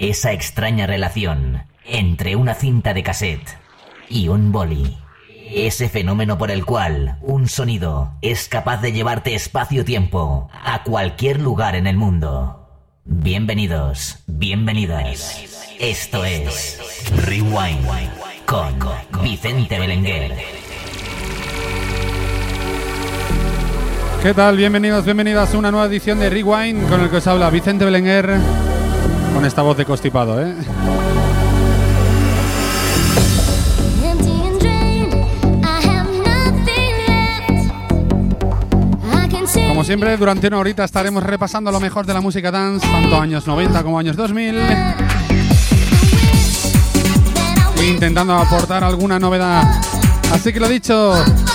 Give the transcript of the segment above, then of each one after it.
Esa extraña relación entre una cinta de cassette y un boli. Ese fenómeno por el cual un sonido es capaz de llevarte espacio-tiempo a cualquier lugar en el mundo. Bienvenidos, bienvenidas. Esto es Rewind con Vicente Belenguer. ¿Qué tal? Bienvenidos, bienvenidas a una nueva edición de Rewind con el que os habla Vicente Belenguer con esta voz de constipado, ¿eh? Como siempre, durante una horita estaremos repasando lo mejor de la música dance, tanto años 90 como años 2000, that I e intentando aportar alguna novedad. Así que lo dicho,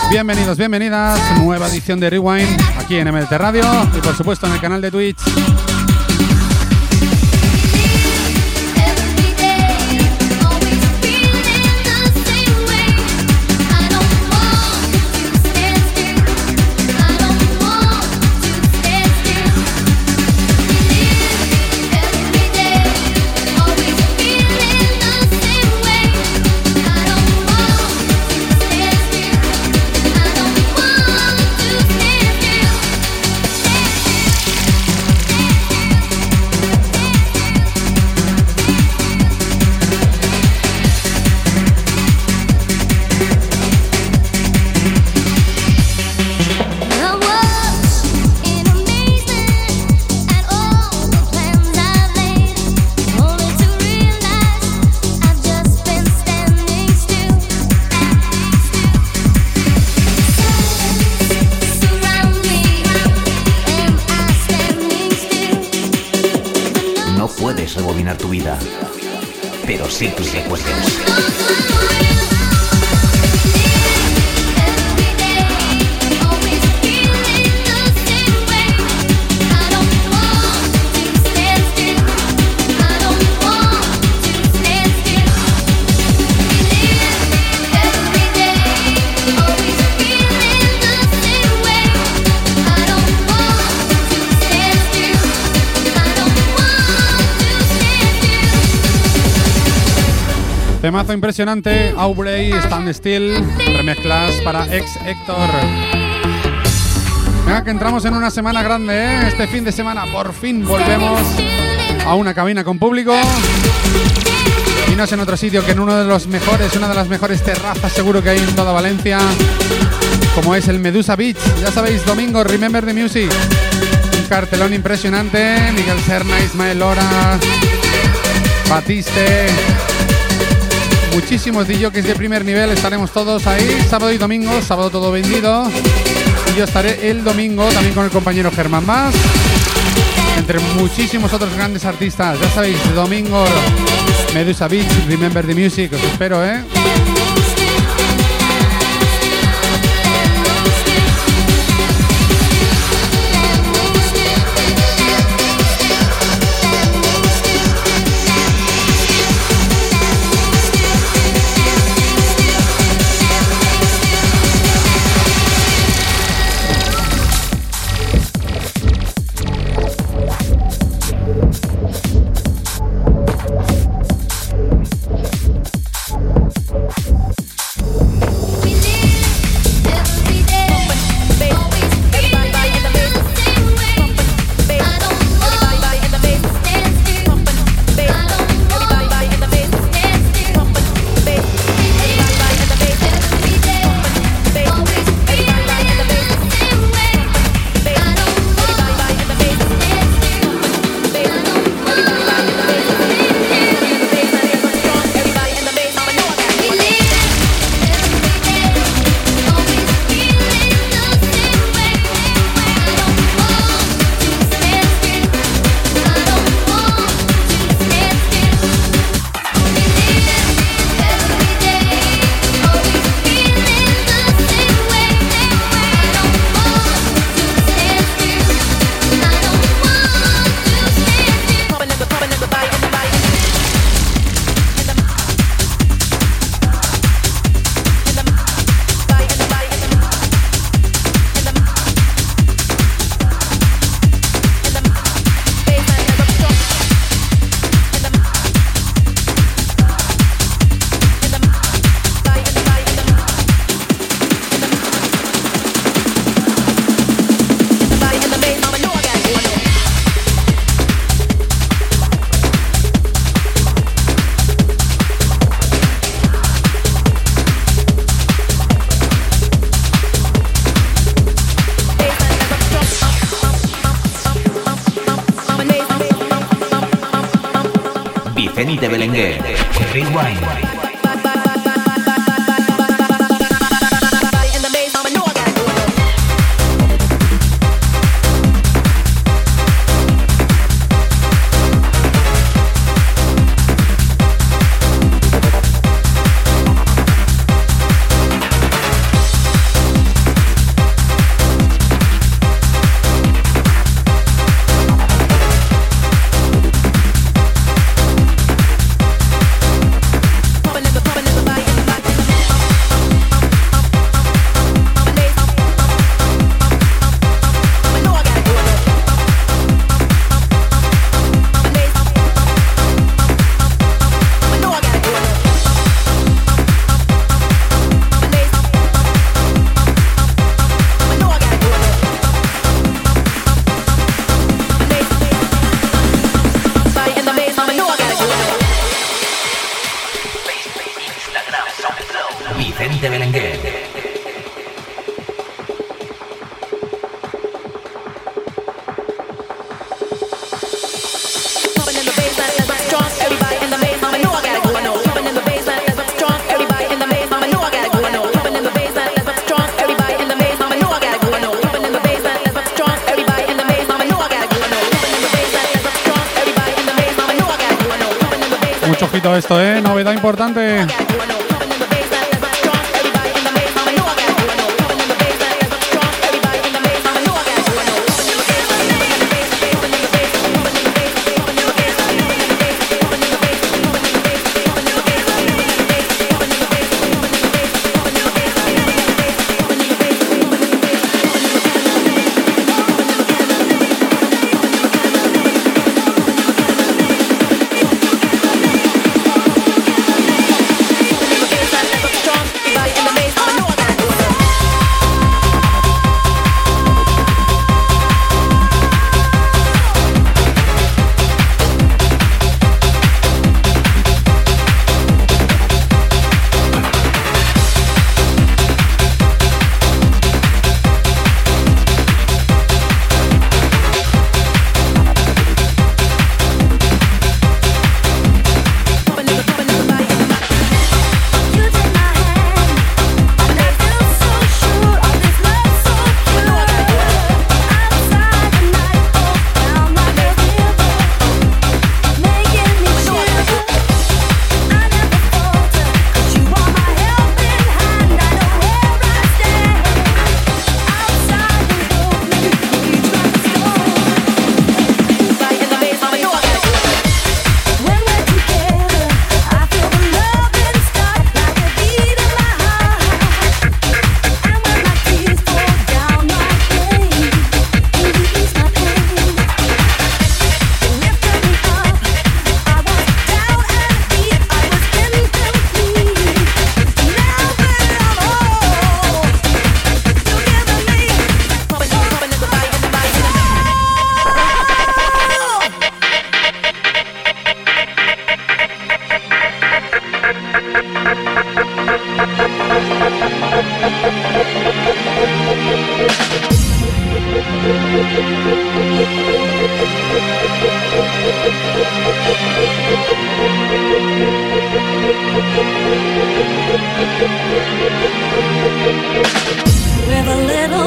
bienvenidos, bienvenidas, nueva edición de Rewind aquí en MLT Radio y por supuesto en el canal de Twitch. Rebobinar tu vida, pero sí tus recuerdos. Temazo impresionante, Aubrey, Stand Still, remezclas para ex Héctor. Venga, que entramos en una semana grande, ¿eh? Este fin de semana por fin volvemos a una cabina con público. Y no es en otro sitio que en uno de los mejores, una de las mejores terrazas seguro que hay en toda Valencia, como es el Medusa Beach. Ya sabéis, domingo, Remember the Music. Un cartelón impresionante, Miguel Serna, Ismael Lora, Batiste, muchísimos DJs de primer nivel, estaremos todos ahí, sábado y domingo, sábado todo vendido. Y yo estaré el domingo también con el compañero Germán Más, entre muchísimos otros grandes artistas. Ya sabéis, domingo Medusa Beach, Remember the Music, os espero, ¿eh?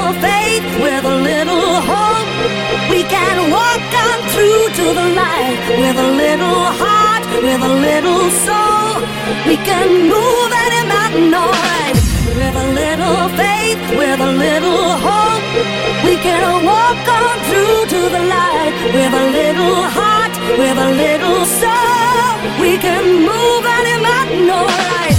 Little faith, with a little hope, we can walk on through to the light. With a little heart, with a little soul, we can move any mountain, alright. With a little faith, with a little hope, we can walk on through to the light. With a little heart, with a little soul, we can move any mountain, alright.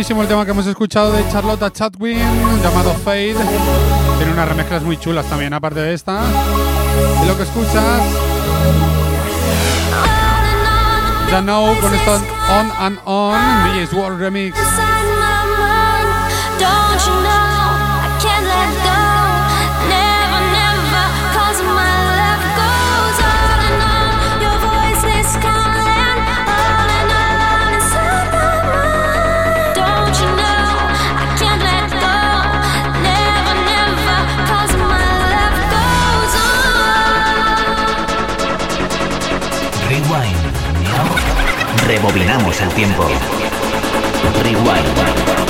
Buenísimo el tema que hemos escuchado de Charlotte Chatwin, llamado Fade. Tiene unas remezclas muy chulas también, aparte de esta. Y lo que escuchas, ya know, con esto On and On, DJ's World Remix. Rebobinamos el tiempo. Rewind.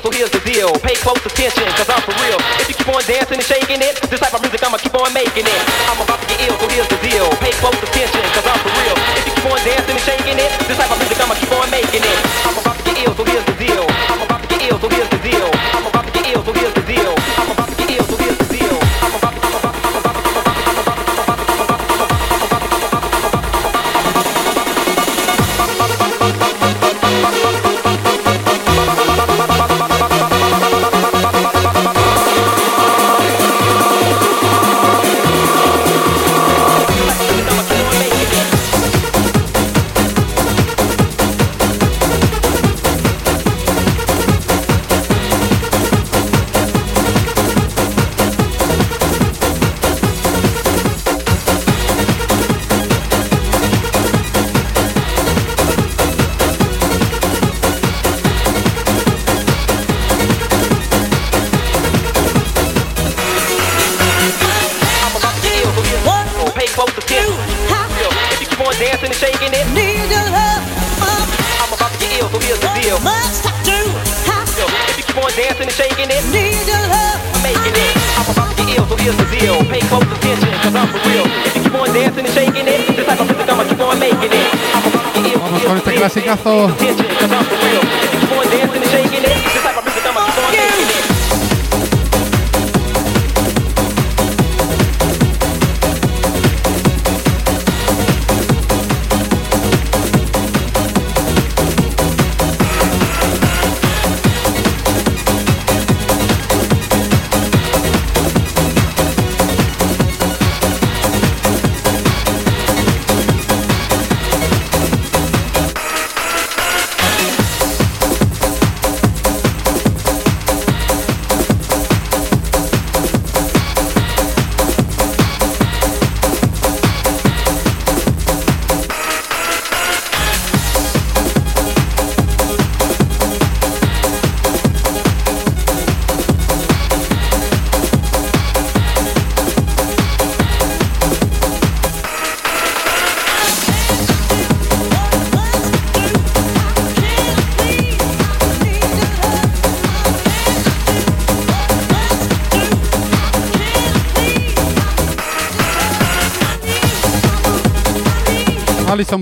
So here's the deal. Pay close attention, cause I'm for real. If you keep on dancing and shaking it, this type of music, I'ma keep on making it. I'm about to get ill, so here's the deal. Pay close attention, cause I'm for real. If you keep on dancing and shaking it, this type of music, I'ma keep on making it. I'm about to get ill, so here's the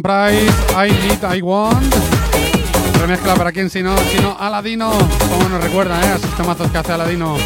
Price, I Need, I Want. Remezcla para quien si no, si no, Aladino. Como nos recuerda, ¿eh? A esos temazos que hace Aladino.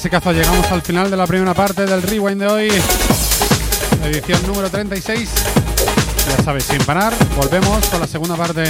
Clasicazo llegamos al final de la primera parte del Rewind de hoy. Edición número 36. Ya sabes, sin parar, volvemos con la segunda parte.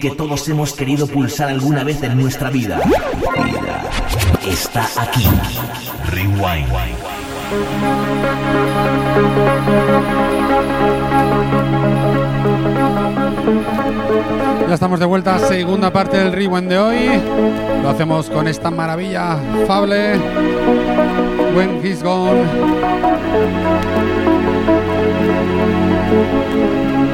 Que todos hemos querido pulsar alguna vez en nuestra vida. Está aquí. Rewind. Ya estamos de vuelta, segunda parte del rewind de hoy. Lo hacemos con esta maravilla fable. When he's gone.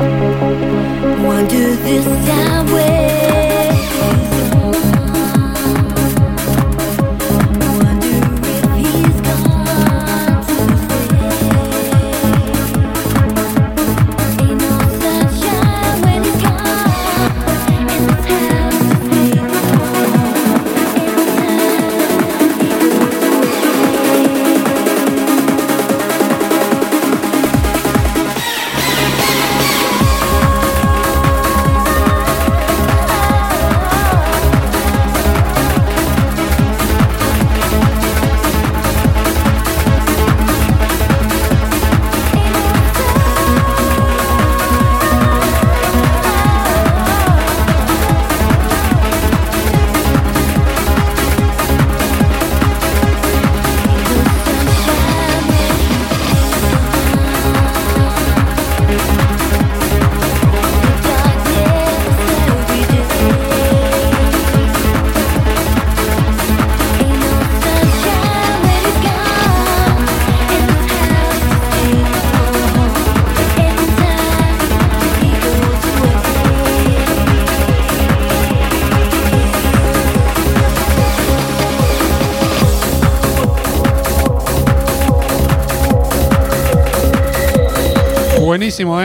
Wonder this highway.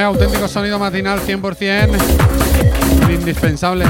Auténtico sonido matinal 100%. Indispensable.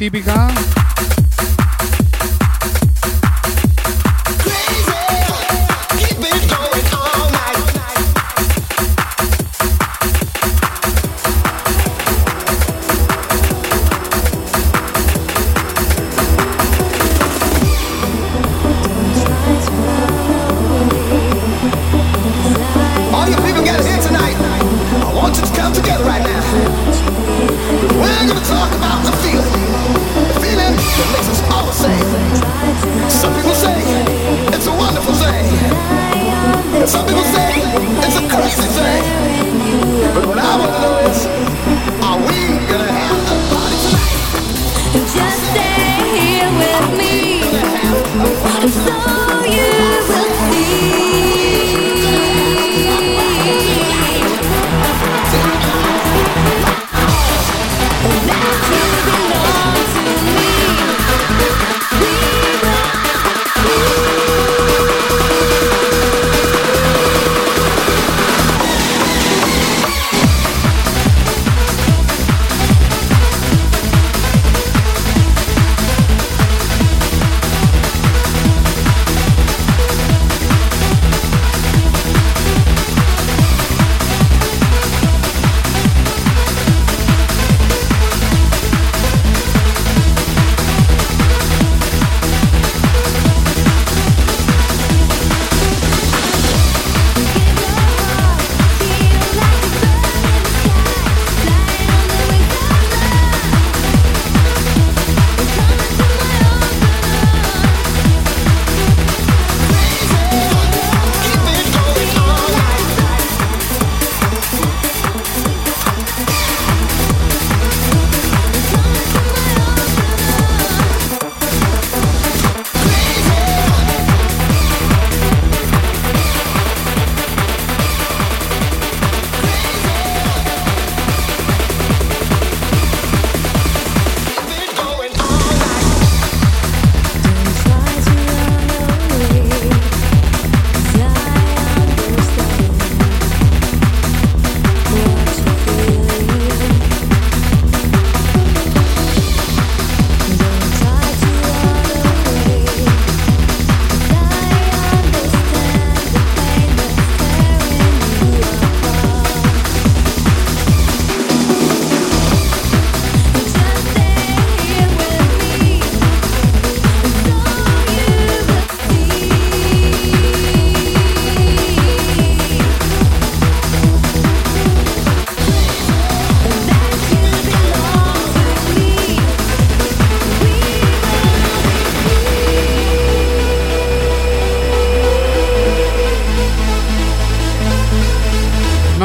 Deepika.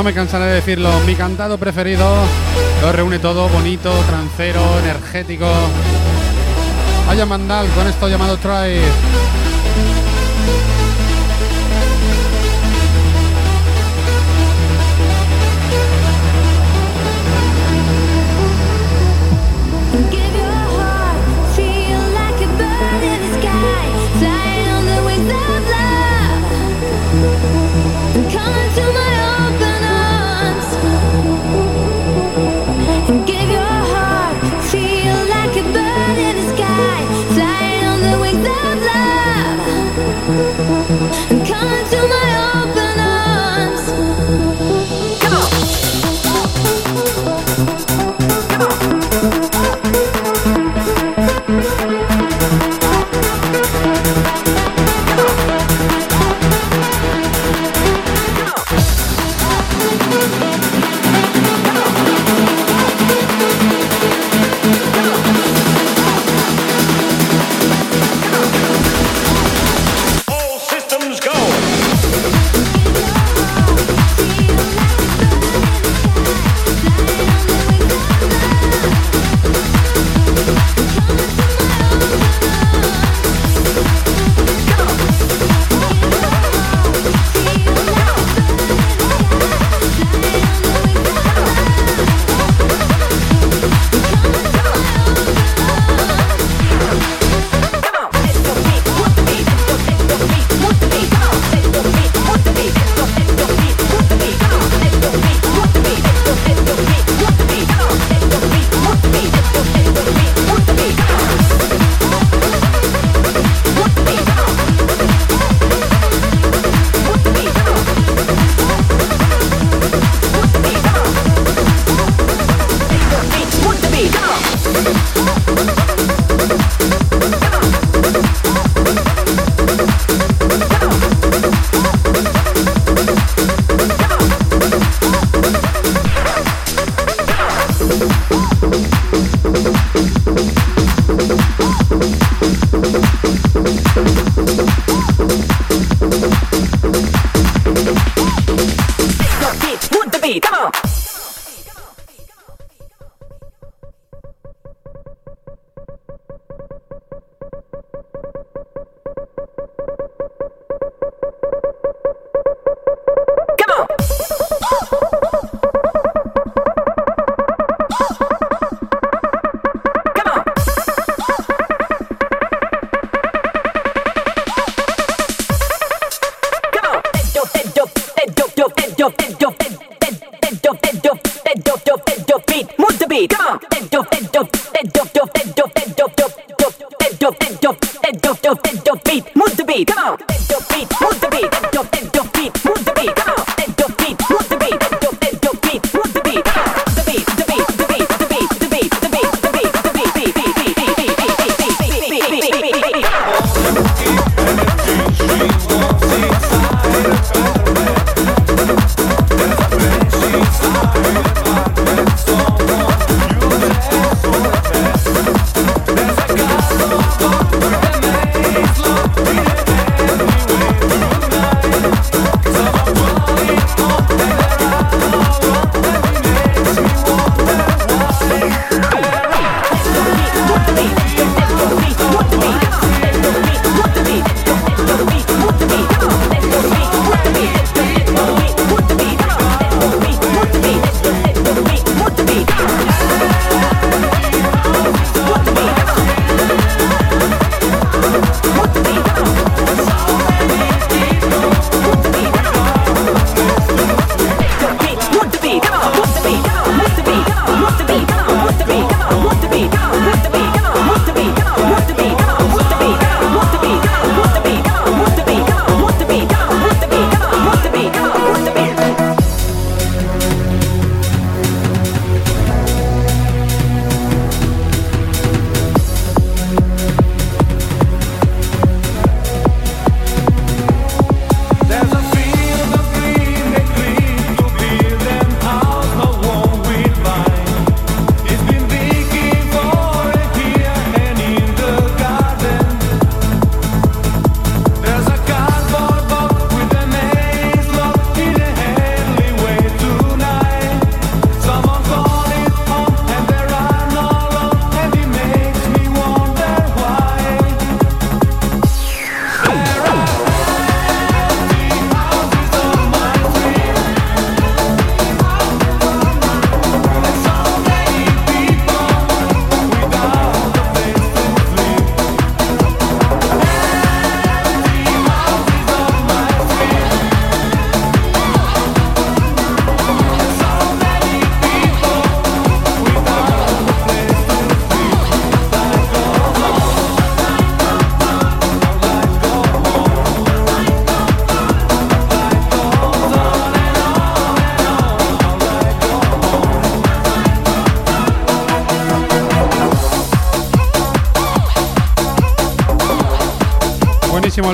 me cansaré de decirlo, mi cantado preferido. Lo reúne todo, bonito, trancero, energético. Haya Mandal con esto llamado Try. until my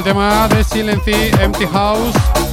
el tema de Silency, Empty House.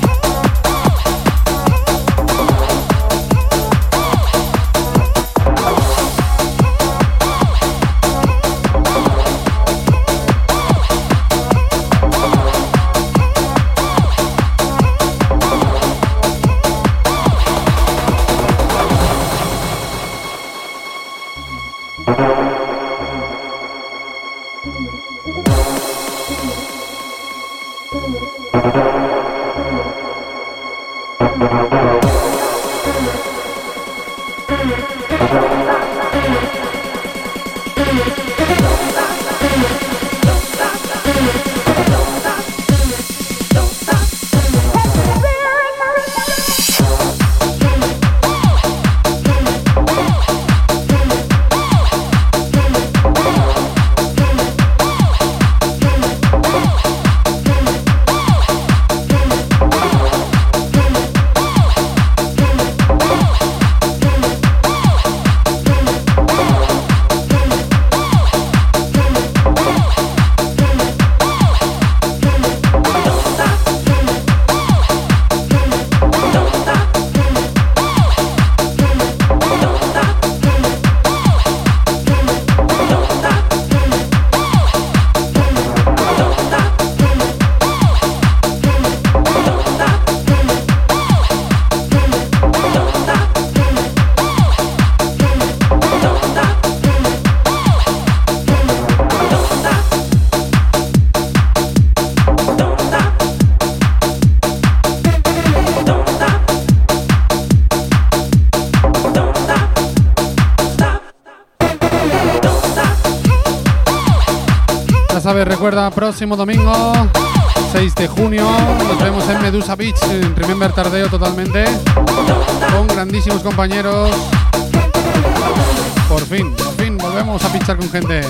Recuerda, próximo domingo, 6 de junio, nos vemos en Medusa Beach, en Remember Tardeo totalmente, con grandísimos compañeros. Por fin, por fin, volvemos a pinchar con gente.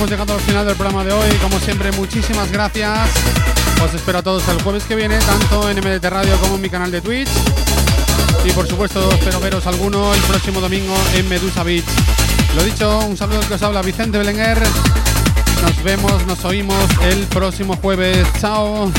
estamos llegando al final del programa de hoy. Como siempre, muchísimas gracias. Os espero a todos el jueves que viene, tanto en MDT Radio como en mi canal de Twitch. Y por supuesto, espero veros alguno el próximo domingo en Medusa Beach. Lo dicho, un saludo que os habla Vicente Belenguer. Nos vemos, nos oímos el próximo jueves. Chao.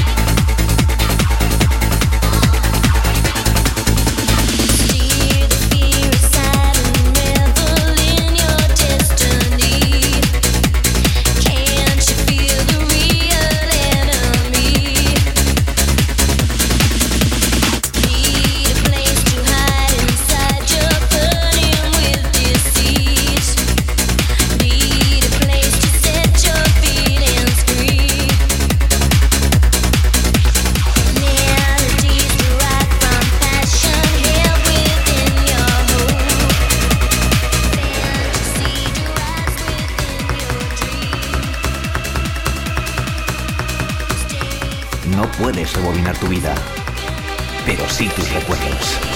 rebobinar tu vida, pero sí tus recuerdos.